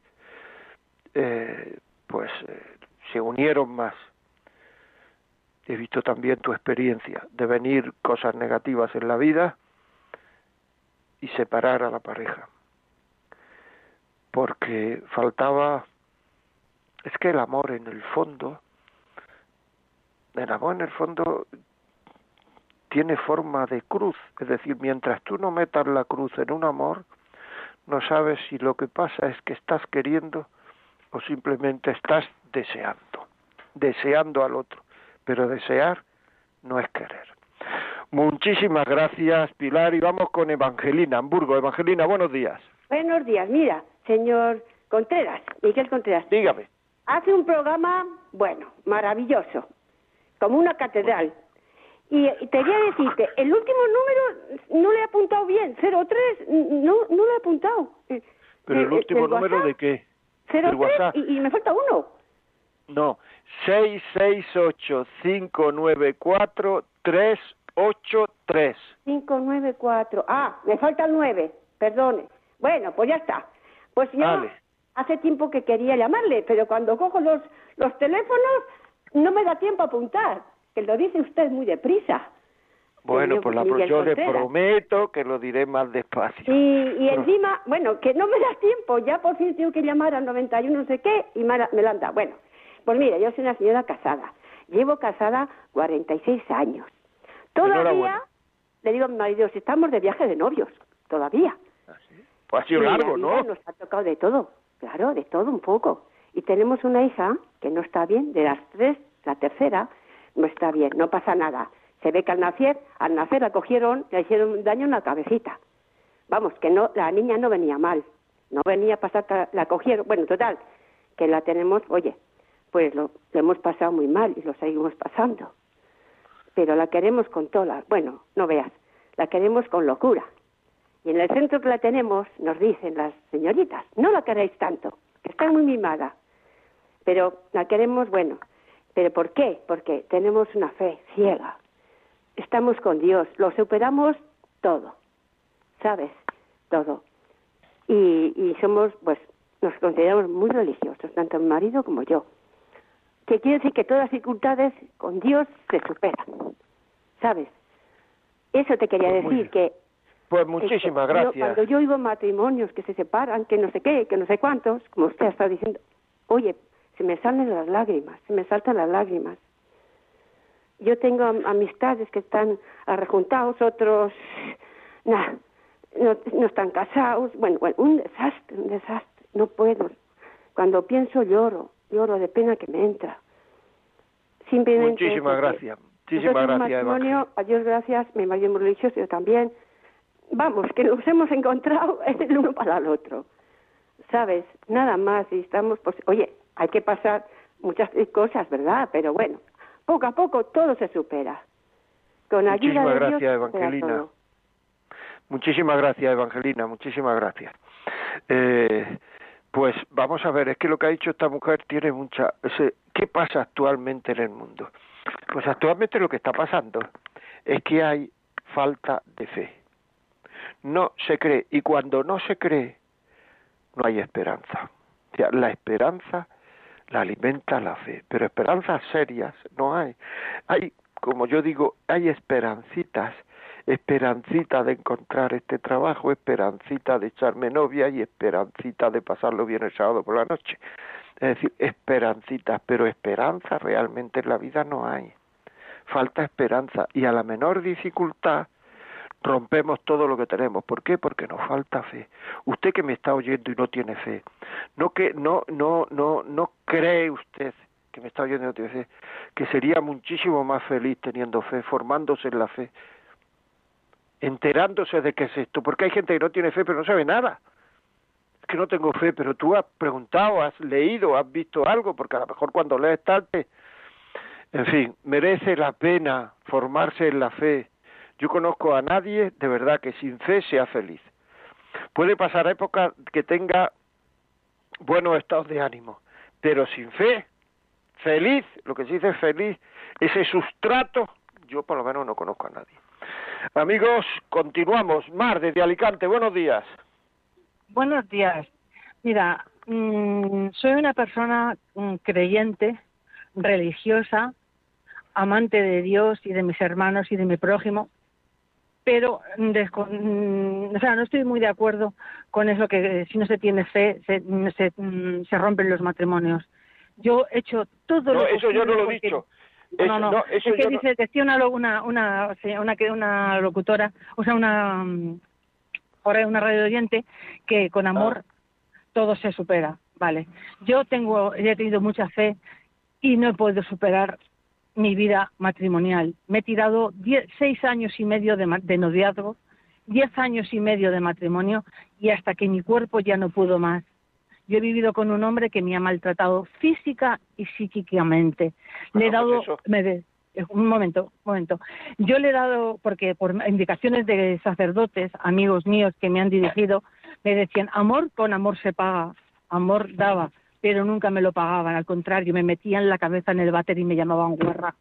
eh, pues eh, se unieron más. He visto también tu experiencia de venir cosas negativas en la vida y separar a la pareja. Porque faltaba, es que el amor en el fondo, el amor en el fondo tiene forma de cruz, es decir, mientras tú no metas la cruz en un amor, no sabes si lo que pasa es que estás queriendo o simplemente estás deseando, deseando al otro, pero desear no es querer. Muchísimas gracias, Pilar, y vamos con Evangelina, Hamburgo. Evangelina, buenos días.
Buenos días, mira, señor Contreras, Miguel Contreras.
Dígame.
Hace un programa, bueno, maravilloso, como una catedral. Y, te voy a decirte, el último número no le he apuntado bien, 03, no, no lo he apuntado.
Eh, ¿Pero el, último número de qué?
03 WhatsApp? Y, y me falta uno.
No, 668-594-383.
594. Ah, me falta el 9, perdone. Bueno, pues ya está. Pues yo hace tiempo que quería llamarle, pero cuando cojo los, los teléfonos no me da tiempo a apuntar, que lo dice usted muy deprisa.
Bueno, pues la, yo le prometo que lo diré más despacio.
Y, y encima, bueno, que no me da tiempo, ya por fin tengo que llamar al 91 no sé qué y me, me lo han dado. Bueno, pues mira, yo soy una señora casada. Llevo casada 46 años. Todavía, le digo a mi marido, si estamos de viaje de novios, todavía.
¿Ah, pues ha sido largo, ¿no?
Nos ha tocado de todo, claro, de todo un poco. Y tenemos una hija que no está bien, de las tres, la tercera, no está bien, no pasa nada. Se ve que al nacer, al nacer la cogieron, le hicieron daño en la cabecita. Vamos, que no, la niña no venía mal, no venía a pasar, la cogieron, bueno, total, que la tenemos, oye, pues lo, hemos pasado muy mal y lo seguimos pasando. Pero la queremos con toda, bueno, no veas, la queremos con locura. Y en el centro que la tenemos nos dicen las señoritas, no la queréis tanto, está muy mimada, pero la queremos, bueno, pero ¿por qué? Porque tenemos una fe ciega, estamos con Dios, lo superamos todo, ¿sabes? Todo. Y, y somos, pues, nos consideramos muy religiosos, tanto mi marido como yo que quiere decir que todas las dificultades con Dios se superan. ¿Sabes? Eso te quería decir, que...
Pues muchísimas gracias.
cuando yo oigo matrimonios que se separan, que no sé qué, que no sé cuántos, como usted está diciendo, oye, se me salen las lágrimas, se me saltan las lágrimas. Yo tengo amistades que están arrejuntados, otros nah, no, no están casados. Bueno, bueno, un desastre, un desastre. No puedo. Cuando pienso lloro lloro de pena que me entra.
Simplemente Muchísimas gracias. Muchísimas gracias,
matrimonio, a Dios gracias, mi marido religioso, yo también. Vamos, que nos hemos encontrado el uno para el otro. ¿Sabes? Nada más. Y estamos, pues, oye, hay que pasar muchas cosas, ¿verdad? Pero bueno, poco a poco todo se supera. Con ayuda
Muchísimas
de
gracias,
Dios,
Evangelina. Muchísimas gracias, Evangelina. Muchísimas gracias. Eh, pues vamos a ver, es que lo que ha dicho esta mujer tiene mucha... ¿Qué pasa actualmente en el mundo? Pues actualmente lo que está pasando es que hay falta de fe. No se cree, y cuando no se cree, no hay esperanza. La esperanza la alimenta la fe, pero esperanzas serias no hay. Hay, como yo digo, hay esperancitas esperancita de encontrar este trabajo, esperancita de echarme novia y esperancita de pasarlo bien el sábado por la noche. Es decir, esperancitas, pero esperanza realmente en la vida no hay. Falta esperanza y a la menor dificultad rompemos todo lo que tenemos. ¿Por qué? Porque nos falta fe. Usted que me está oyendo y no tiene fe, no que no no no no cree usted que me está oyendo y no tiene fe, que sería muchísimo más feliz teniendo fe, formándose en la fe, enterándose de qué es esto, porque hay gente que no tiene fe pero no sabe nada. Es que no tengo fe, pero tú has preguntado, has leído, has visto algo, porque a lo mejor cuando lees tarde, en fin, merece la pena formarse en la fe. Yo conozco a nadie de verdad que sin fe sea feliz. Puede pasar época que tenga buenos estados de ánimo, pero sin fe, feliz, lo que se dice feliz, ese sustrato, yo por lo menos no conozco a nadie. Amigos, continuamos. Mar, desde Alicante, buenos días.
Buenos días. Mira, mm, soy una persona mm, creyente, religiosa, amante de Dios y de mis hermanos y de mi prójimo, pero mm, o sea, no estoy muy de acuerdo con eso que si no se tiene fe se, se, rompen los matrimonios. Yo he hecho todo
no,
lo
eso yo no lo he dicho
no, no, es que dice, decía una, una, una, una, una locutora, o sea, una, ahora una radio oyente, que con amor ah. todo se supera. Vale. Yo tengo, he tenido mucha fe y no he podido superar mi vida matrimonial. Me he tirado seis años y medio de, de noviazgo, diez años y medio de matrimonio y hasta que mi cuerpo ya no pudo más. Yo he vivido con un hombre que me ha maltratado física y psíquicamente. Le he dado, me un momento, un momento. Yo le he dado, porque por indicaciones de sacerdotes, amigos míos que me han dirigido, me decían, amor con amor se paga, amor daba, pero nunca me lo pagaban, al contrario, me metían la cabeza en el váter y me llamaban guarra.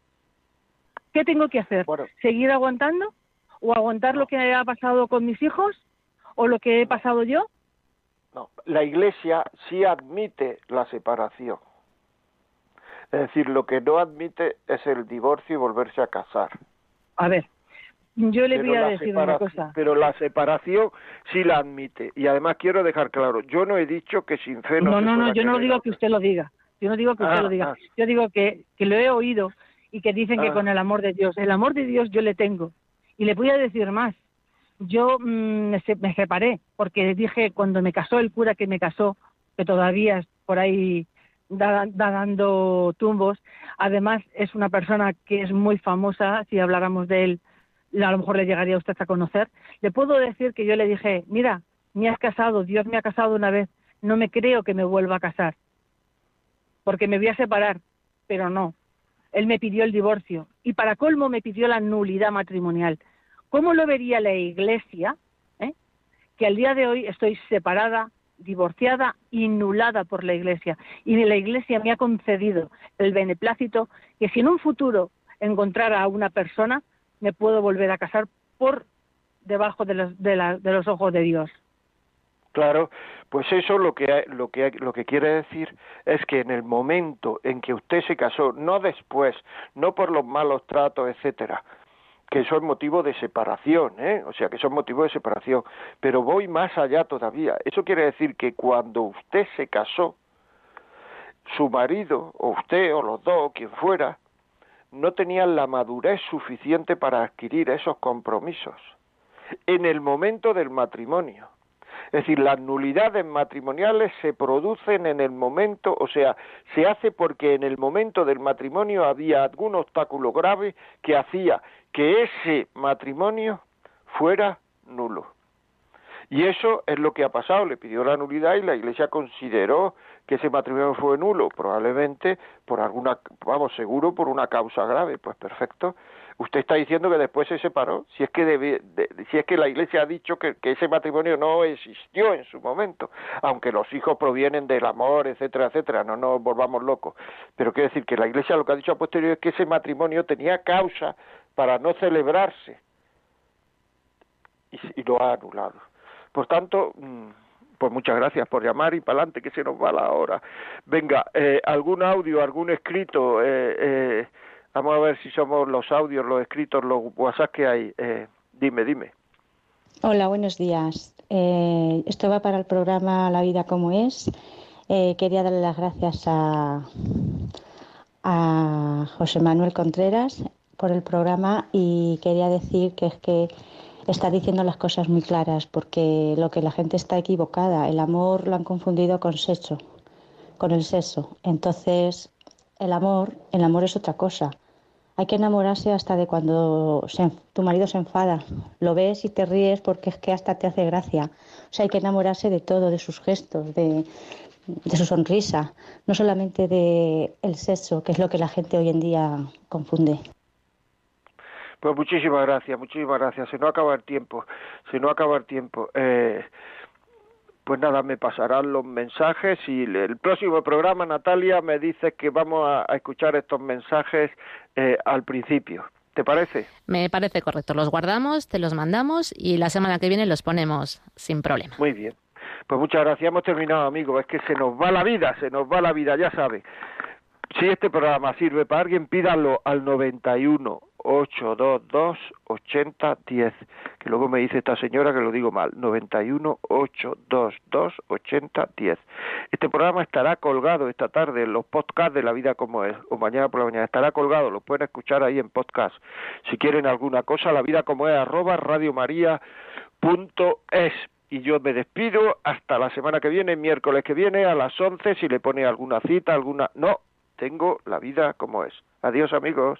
¿Qué tengo que hacer? ¿Seguir aguantando? ¿O aguantar lo que ha pasado con mis hijos? ¿O lo que he pasado yo?
No, la Iglesia sí admite la separación. Es decir, lo que no admite es el divorcio y volverse a casar.
A ver, yo le voy a decir una cosa.
Pero la separación sí la admite. Y además quiero dejar claro, yo no he dicho que sin fe
no No, no, no, yo no digo que usted lo diga. Yo no digo que usted lo ah, diga. Ah. Yo digo que, que lo he oído y que dicen que ah. con el amor de Dios. El amor de Dios yo le tengo. Y le voy a decir más. Yo mm, me, me separé porque dije cuando me casó el cura que me casó, que todavía por ahí da, dando tumbos. Además, es una persona que es muy famosa, si habláramos de él, a lo mejor le llegaría usted a conocer. Le puedo decir que yo le dije, mira, me has casado, Dios me ha casado una vez, no me creo que me vuelva a casar, porque me voy a separar, pero no. Él me pidió el divorcio y para colmo me pidió la nulidad matrimonial. ¿Cómo lo vería la Iglesia? Eh? Que al día de hoy estoy separada, divorciada y nulada por la Iglesia. Y la Iglesia me ha concedido el beneplácito que si en un futuro encontrara a una persona, me puedo volver a casar por debajo de los, de, de los ojos de Dios.
Claro, pues eso lo que, lo, que, lo que quiere decir es que en el momento en que usted se casó, no después, no por los malos tratos, etcétera, que son motivo de separación, ¿eh? o sea, que son motivo de separación. Pero voy más allá todavía. Eso quiere decir que cuando usted se casó, su marido, o usted, o los dos, o quien fuera, no tenían la madurez suficiente para adquirir esos compromisos en el momento del matrimonio. Es decir, las nulidades matrimoniales se producen en el momento, o sea, se hace porque en el momento del matrimonio había algún obstáculo grave que hacía que ese matrimonio fuera nulo. Y eso es lo que ha pasado, le pidió la nulidad y la Iglesia consideró que ese matrimonio fue nulo, probablemente por alguna, vamos, seguro por una causa grave, pues perfecto. Usted está diciendo que después se separó, si es que si es que la Iglesia ha dicho que, que, ese matrimonio no existió en su momento, aunque los hijos provienen del amor, etcétera, etcétera, no nos volvamos locos. Pero quiere decir que la Iglesia lo que ha dicho a posteriori es que ese matrimonio tenía causa para no celebrarse y, lo ha anulado. Por tanto, mm, pues muchas gracias por llamar y para adelante que se nos va la hora. Venga, eh, algún audio, algún escrito, eh, eh, vamos a ver si somos los audios, los escritos, los WhatsApp que hay. dime, dime.
Hola, buenos días. esto va para el programa La vida como es. quería darle las gracias a, a José Manuel Contreras por el programa y quería decir que es que está diciendo las cosas muy claras porque lo que la gente está equivocada, el amor lo han confundido con sexo, con el sexo. Entonces, el amor, el amor es otra cosa. Hay que enamorarse hasta de cuando tu marido se enfada. Lo ves y te ríes porque es que hasta te hace gracia. O sea, hay que enamorarse de todo, de sus gestos, de, de su sonrisa, no solamente de el sexo, que es lo que la gente hoy en día confunde.
Pues muchísimas gracias, muchísimas gracias. Se no acaba el tiempo, se no acaba el tiempo. Eh, pues nada, me pasarán los mensajes y el próximo programa, Natalia, me dice que vamos a, escuchar estos mensajes eh, al principio. ¿Te parece?
Me parece correcto. Los guardamos, te los mandamos y la semana que viene los ponemos sin problema.
Muy bien. Pues muchas gracias. Hemos terminado, amigo. Es que se nos va la vida, se nos va la vida, ya sabe. Si este programa sirve para alguien, pídalo al 91 822 8010, que luego me dice esta señora que lo digo mal, 91 822 8010. Este programa estará colgado esta tarde en los podcasts de La Vida como es, o mañana por la mañana, estará colgado, lo pueden escuchar ahí en podcast. Si quieren alguna cosa, La Vida como es, arroba radiomaria.es y yo me despido hasta la semana que viene, miércoles que viene, a las 11, si le pone alguna cita, alguna... No, tengo la vida como es. Adiós amigos.